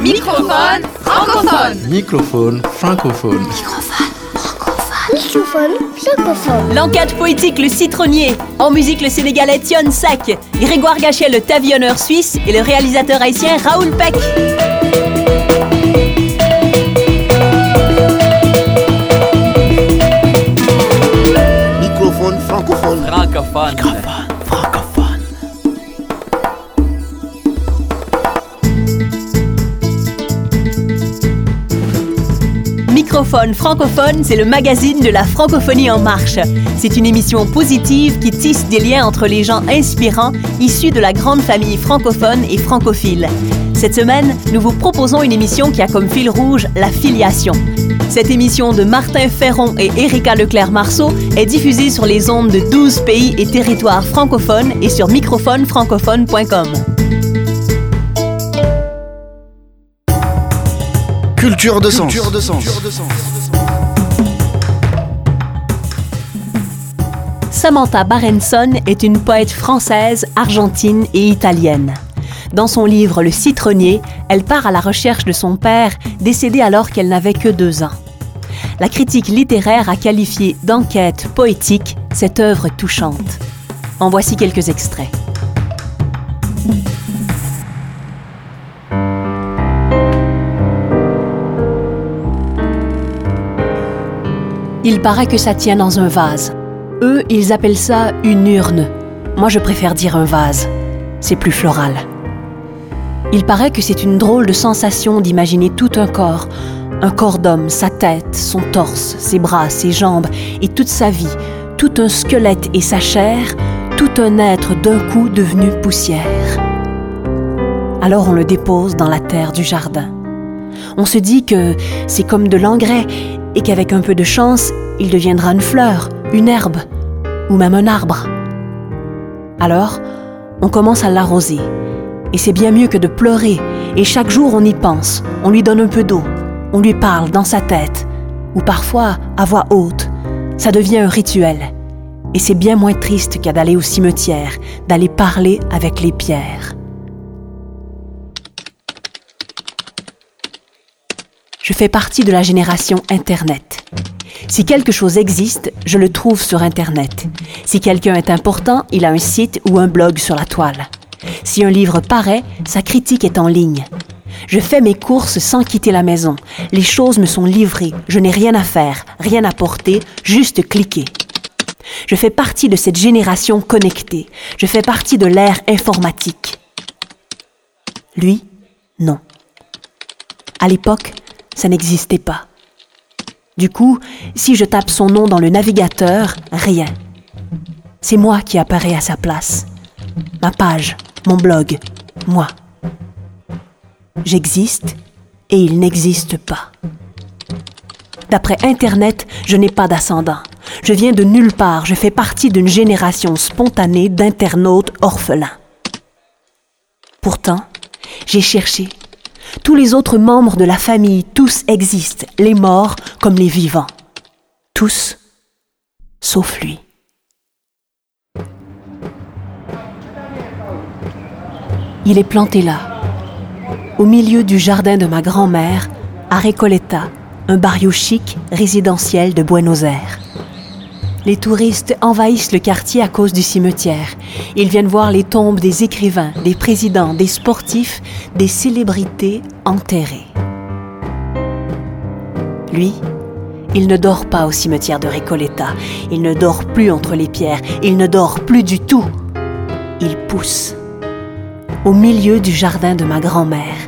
Microphone francophone. Microphone francophone. Microphone francophone. L'enquête poétique Le Citronnier. En musique, le Sénégalais Tion Sack. Grégoire Gachet, le tavionneur suisse. Et le réalisateur haïtien Raoul Peck. Microphone francophone. Francophone. Francophone. Microphone francophone, c'est le magazine de la francophonie en marche. C'est une émission positive qui tisse des liens entre les gens inspirants issus de la grande famille francophone et francophile. Cette semaine, nous vous proposons une émission qui a comme fil rouge la filiation. Cette émission de Martin Ferron et Erika Leclerc-Marceau est diffusée sur les ondes de 12 pays et territoires francophones et sur microphonefrancophone.com. Culture de sens. Samantha Barenson est une poète française, argentine et italienne. Dans son livre Le citronnier, elle part à la recherche de son père, décédé alors qu'elle n'avait que deux ans. La critique littéraire a qualifié d'enquête poétique cette œuvre touchante. En voici quelques extraits. Il paraît que ça tient dans un vase. Eux, ils appellent ça une urne. Moi, je préfère dire un vase. C'est plus floral. Il paraît que c'est une drôle de sensation d'imaginer tout un corps, un corps d'homme, sa tête, son torse, ses bras, ses jambes et toute sa vie, tout un squelette et sa chair, tout un être d'un coup devenu poussière. Alors on le dépose dans la terre du jardin. On se dit que c'est comme de l'engrais et qu'avec un peu de chance, il deviendra une fleur, une herbe ou même un arbre. Alors, on commence à l'arroser. Et c'est bien mieux que de pleurer. Et chaque jour, on y pense. On lui donne un peu d'eau. On lui parle dans sa tête. Ou parfois à voix haute. Ça devient un rituel. Et c'est bien moins triste qu'à d'aller au cimetière, d'aller parler avec les pierres. Je fais partie de la génération Internet. Si quelque chose existe, je le trouve sur Internet. Si quelqu'un est important, il a un site ou un blog sur la toile. Si un livre paraît, sa critique est en ligne. Je fais mes courses sans quitter la maison. Les choses me sont livrées. Je n'ai rien à faire, rien à porter, juste cliquer. Je fais partie de cette génération connectée. Je fais partie de l'ère informatique. Lui, non. À l'époque, ça n'existait pas. Du coup, si je tape son nom dans le navigateur, rien. C'est moi qui apparais à sa place. Ma page, mon blog, moi. J'existe et il n'existe pas. D'après Internet, je n'ai pas d'ascendant. Je viens de nulle part, je fais partie d'une génération spontanée d'internautes orphelins. Pourtant, j'ai cherché. Tous les autres membres de la famille, tous existent, les morts comme les vivants. Tous, sauf lui. Il est planté là, au milieu du jardin de ma grand-mère, à Recoleta, un barrio chic résidentiel de Buenos Aires. Les touristes envahissent le quartier à cause du cimetière. Ils viennent voir les tombes des écrivains, des présidents, des sportifs, des célébrités enterrées. Lui, il ne dort pas au cimetière de Recoleta. Il ne dort plus entre les pierres. Il ne dort plus du tout. Il pousse. Au milieu du jardin de ma grand-mère,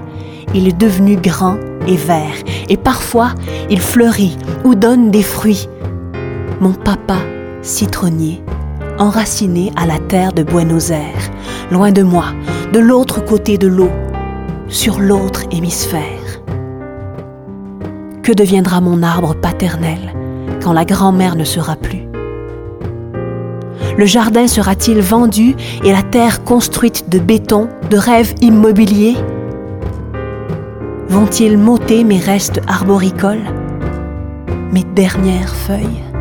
il est devenu grand et vert. Et parfois, il fleurit ou donne des fruits mon papa citronnier, enraciné à la terre de Buenos Aires, loin de moi, de l'autre côté de l'eau, sur l'autre hémisphère. Que deviendra mon arbre paternel quand la grand-mère ne sera plus? Le jardin sera-t-il vendu et la terre construite de béton, de rêves immobiliers? Vont-ils m'ôter mes restes arboricoles Mes dernières feuilles?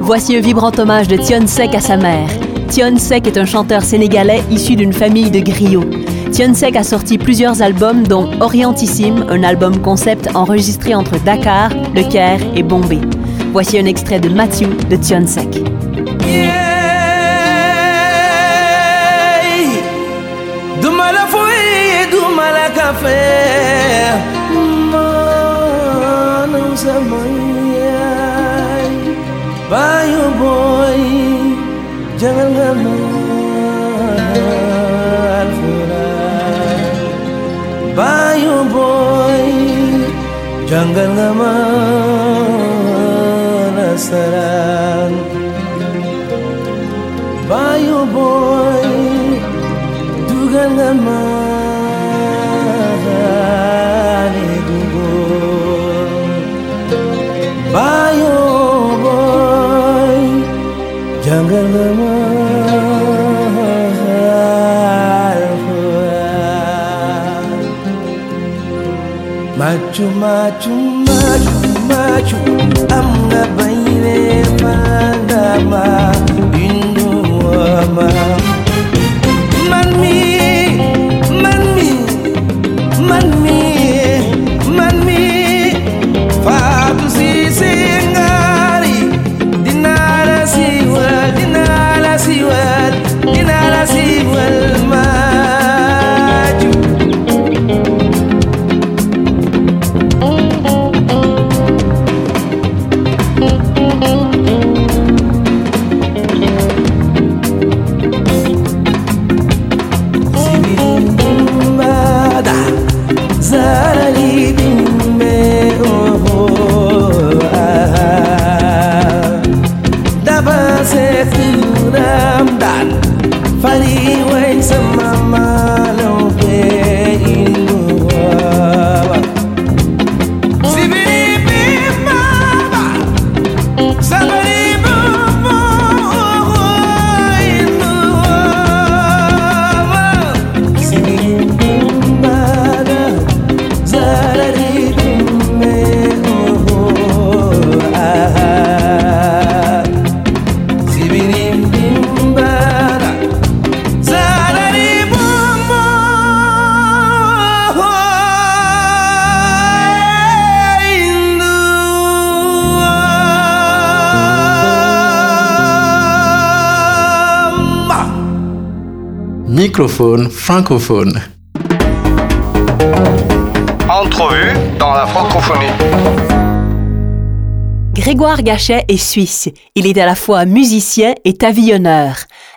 Voici un vibrant hommage de Tion Sek à sa mère. Tion Sek est un chanteur sénégalais issu d'une famille de griots. Tion Sek a sorti plusieurs albums, dont Orientissime, un album concept enregistré entre Dakar, Le Caire et Bombay. Voici un extrait de Matthew de Tion Sek. Bye, oh boy, jangan kamu Al-Quran Bye, oh boy, jangan kamu Nasrani jangan lemah Maju, maju, maju, maju Amna baile pandama Microphone francophone. Entrevue dans la francophonie. Grégoire Gachet est suisse. Il est à la fois musicien et tavillonneur.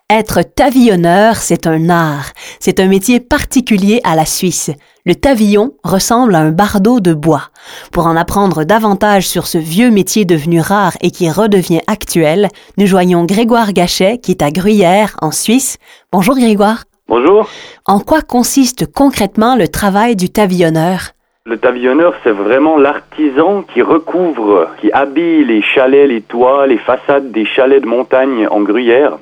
Être tavillonneur, c'est un art. C'est un métier particulier à la Suisse. Le tavillon ressemble à un bardeau de bois. Pour en apprendre davantage sur ce vieux métier devenu rare et qui redevient actuel, nous joignons Grégoire Gachet qui est à Gruyère, en Suisse. Bonjour Grégoire. Bonjour. En quoi consiste concrètement le travail du tavillonneur Le tavillonneur, c'est vraiment l'artisan qui recouvre, qui habille les chalets, les toits, les façades des chalets de montagne en gruyère.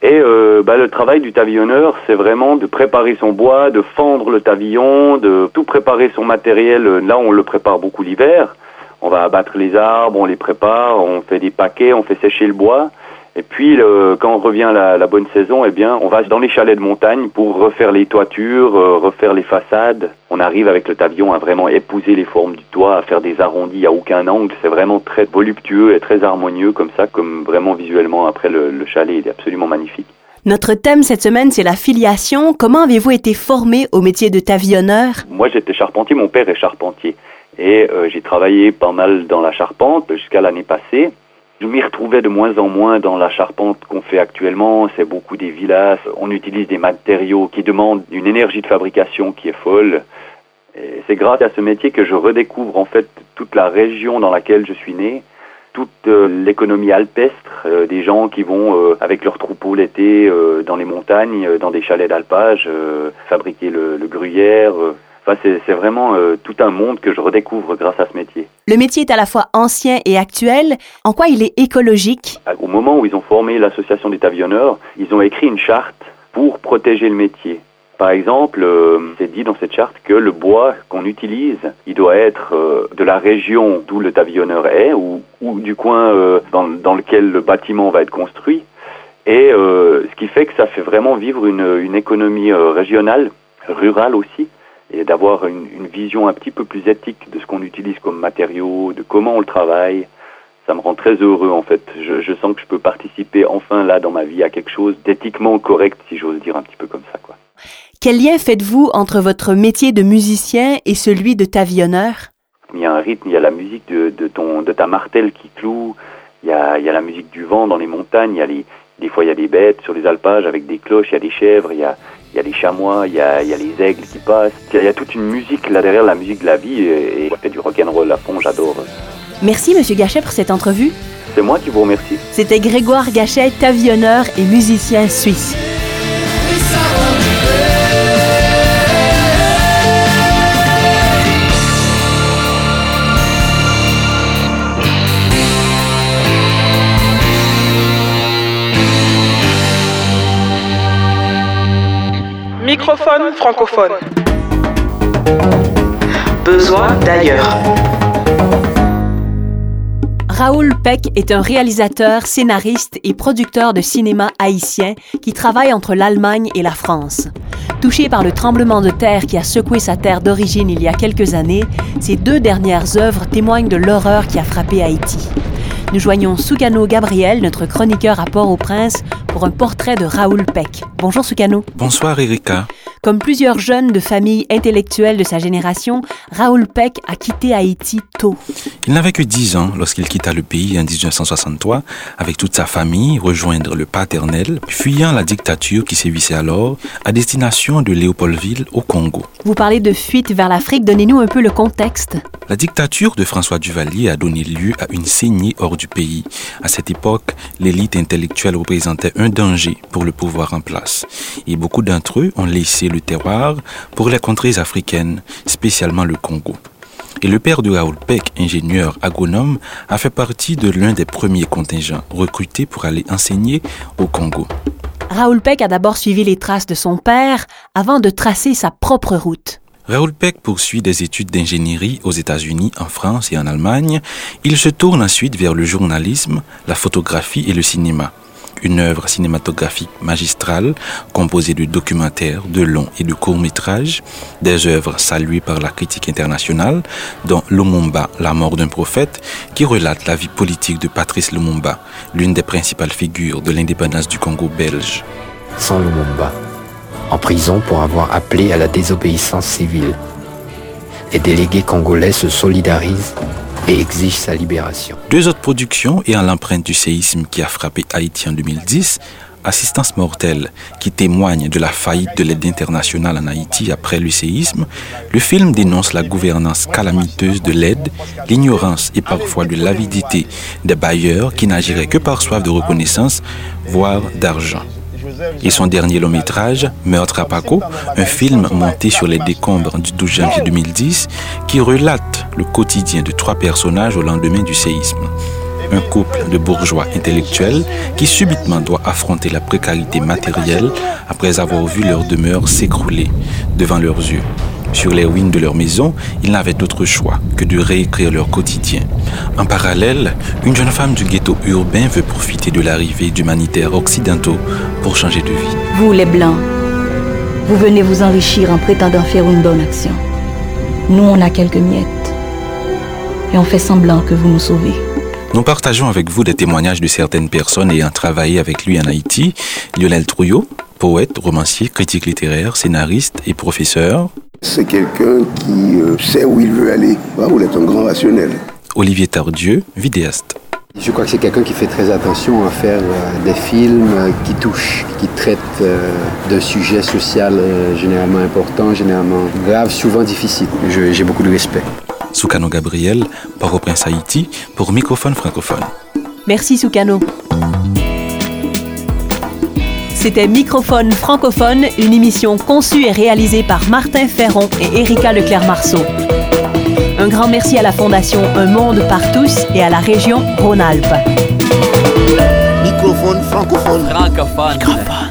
Et euh, bah, le travail du tavillonneur, c'est vraiment de préparer son bois, de fendre le tavillon, de tout préparer son matériel. Là, on le prépare beaucoup l'hiver. On va abattre les arbres, on les prépare, on fait des paquets, on fait sécher le bois. Et puis, le- quand on revient la, la bonne saison, eh bien, on va dans les chalets de montagne pour refaire les toitures, euh, refaire les façades. On arrive avec le tavillon à vraiment épouser les formes du toit, à faire des arrondis à aucun angle. C'est vraiment très voluptueux et très harmonieux comme ça, comme vraiment visuellement. Après, le, le chalet, il est absolument magnifique. Notre thème cette semaine, c'est la filiation. Comment avez-vous été formé au métier de tavillonneur? Moi, j'étais charpentier, mon père est charpentier. Et euh, j'ai travaillé pas mal dans la charpente jusqu'à l'année passée. Je m'y retrouvais de moins en moins dans la charpente qu'on fait actuellement. C'est beaucoup des villas. On utilise des matériaux qui demandent une énergie de fabrication qui est folle. Et c'est grâce à ce métier que je redécouvre en fait toute la région dans laquelle je suis né, toute euh, l'économie alpestre, euh, des gens qui vont euh, avec leurs troupeaux l'été dans les montagnes, dans des chalets d'alpage, fabriquer le gruyère. Enfin, c'est vraiment euh, tout un monde que je redécouvre grâce à ce métier. Le métier est à la fois ancien et actuel. En quoi il est écologique? Au moment où ils ont formé l'association des tavillonneurs, ils ont écrit une charte pour protéger le métier. Par exemple, euh, c'est dit dans cette charte que le bois qu'on utilise, il doit être euh, de la région d'où le pavillonneur est ou, ou du coin euh, dans, dans lequel le bâtiment va être construit. Et ce qui fait que ça fait vraiment vivre une, une économie régionale, rurale aussi, et d'avoir une, une vision un petit peu plus éthique de ce qu'on utilise comme matériaux, de comment on le travaille. Ça me rend très heureux en fait. Je, je sens que je peux participer enfin là dans ma vie à quelque chose d'éthiquement correct, si j'ose dire un petit peu comme ça. Quoi. Quel lien faites-vous entre votre métier de musicien et celui de tavionneur? Il y a un rythme, il y a la musique de, de, ton, de ta martelle qui cloue, il y, a, il y a la musique du vent dans les montagnes, il y a les, des fois il y a des bêtes sur les alpages avec des cloches, il y a des chèvres, il y a, il y a les chamois, il y a, il y a les aigles qui passent. Il y, a, il y a toute une musique là derrière, la musique de la vie, et, et fait du rock'n'roll à fond, j'adore. Merci, Monsieur Gachet, pour cette entrevue. C'est moi qui vous remercie. C'était Grégoire Gachet, tavionneur et musicien suisse. Microphone francophone. Besoin d'ailleurs. Raoul Peck est un réalisateur, scénariste et producteur de cinéma haïtien qui travaille entre l'Allemagne et la France. Touché par le tremblement de terre qui a secoué sa terre d'origine il y a quelques années, ses deux dernières œuvres témoignent de l'horreur qui a frappé Haïti. Nous joignons Soukano Gabriel, notre chroniqueur à Port-au-Prince, pour un portrait de Raoul Peck. Bonjour Soukano. Bonsoir Erika. Comme plusieurs jeunes de familles intellectuelles de sa génération, Raoul Peck a quitté Haïti tôt. Il n'avait que 10 ans lorsqu'il quitta le pays en 1963 avec toute sa famille rejoindre le paternel, fuyant la dictature qui sévissait alors à destination de Léopoldville au Congo. Vous parlez de fuite vers l'Afrique, donnez-nous un peu le contexte. La dictature de François Duvalier a donné lieu à une saignée hors du pays. À cette époque, l'élite intellectuelle représentait un danger pour le pouvoir en place. Et beaucoup d'entre eux ont laissé le terroir pour les contrées africaines, spécialement le Congo. Et le père de Raoul Peck, ingénieur agronome, a fait partie de l'un des premiers contingents recrutés pour aller enseigner au Congo. Raoul Peck a d'abord suivi les traces de son père avant de tracer sa propre route. Raoul Peck poursuit des études d'ingénierie aux États-Unis, en France et en Allemagne. Il se tourne ensuite vers le journalisme, la photographie et le cinéma. Une œuvre cinématographique magistrale composée de documentaires, de longs et de courts métrages, des œuvres saluées par la critique internationale, dont Lumumba, la mort d'un prophète, qui relate la vie politique de Patrice Lumumba, l'une des principales figures de l'indépendance du Congo belge. Sans Lumumba, en prison pour avoir appelé à la désobéissance civile. Les délégués congolais se solidarisent et exigent sa libération. Deux autres productions ayant l'empreinte du séisme qui a frappé Haïti en 2010, Assistance mortelle, qui témoigne de la faillite de l'aide internationale en Haïti après le séisme, le film dénonce la gouvernance calamiteuse de l'aide, l'ignorance et parfois de l'avidité des bailleurs qui n'agiraient que par soif de reconnaissance, voire d'argent. Et son dernier long métrage, Meurtre à Paco, un film monté sur les décombres du 12 janvier 2010, qui relate le quotidien de trois personnages au lendemain du séisme. Un couple de bourgeois intellectuels qui subitement doit affronter la précarité matérielle après avoir vu leur demeure s'écrouler devant leurs yeux. Sur les ruines de leur maison, ils n'avaient d'autre choix que de réécrire leur quotidien. En parallèle, une jeune femme du ghetto urbain veut profiter de l'arrivée d'humanitaires occidentaux pour changer de vie. Vous, les Blancs, vous venez vous enrichir en prétendant faire une bonne action. Nous, on a quelques miettes. Et on fait semblant que vous nous sauvez. Nous partageons avec vous des témoignages de certaines personnes ayant travaillé avec lui en Haïti. Lionel Trouillot, poète, romancier, critique littéraire, scénariste et professeur. C'est quelqu'un qui euh, sait où il veut aller. Raoul est un grand rationnel. Olivier Tardieu, vidéaste. Je crois que c'est quelqu'un qui fait très attention à faire euh, des films euh, qui touchent, qui traitent d'un sujet social généralement important, généralement grave, souvent difficile. J'ai beaucoup de respect. Soukano Gabriel, Port-au-Prince Haïti, pour Microphone francophone. Merci Soukano. C'était Microphone francophone, une émission conçue et réalisée par Martin Ferron et Erika Leclerc-Marceau. Un grand merci à la Fondation Un Monde par tous et à la région Rhône-Alpes. Microphone francophone. Francophone.